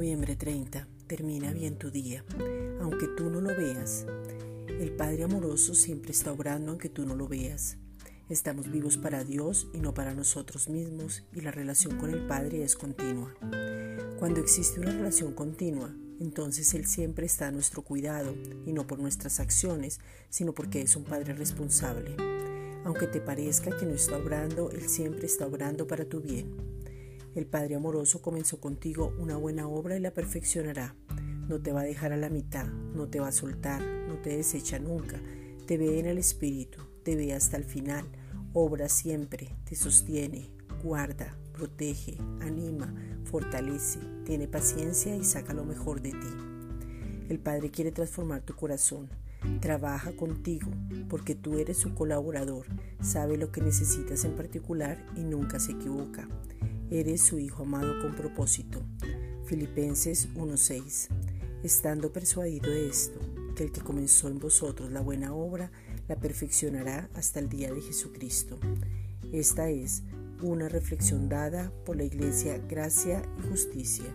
Noviembre 30. Termina bien tu día, aunque tú no lo veas. El Padre amoroso siempre está obrando aunque tú no lo veas. Estamos vivos para Dios y no para nosotros mismos y la relación con el Padre es continua. Cuando existe una relación continua, entonces Él siempre está a nuestro cuidado y no por nuestras acciones, sino porque es un Padre responsable. Aunque te parezca que no está obrando, Él siempre está obrando para tu bien. El Padre amoroso comenzó contigo una buena obra y la perfeccionará. No te va a dejar a la mitad, no te va a soltar, no te desecha nunca, te ve en el Espíritu, te ve hasta el final, obra siempre, te sostiene, guarda, protege, anima, fortalece, tiene paciencia y saca lo mejor de ti. El Padre quiere transformar tu corazón, trabaja contigo porque tú eres su colaborador, sabe lo que necesitas en particular y nunca se equivoca. Eres su Hijo amado con propósito. Filipenses 1:6 estando persuadido de esto, que el que comenzó en vosotros la buena obra, la perfeccionará hasta el día de Jesucristo. Esta es una reflexión dada por la Iglesia Gracia y Justicia.